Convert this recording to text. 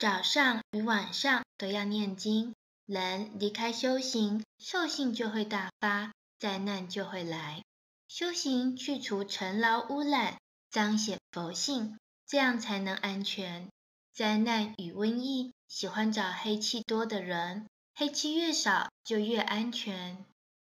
早上与晚上都要念经。人离开修行兽性就会大发灾难就会来。修行去除尘劳污染彰显佛性这样才能安全。灾难与瘟疫喜欢找黑气多的人黑气越少就越安全。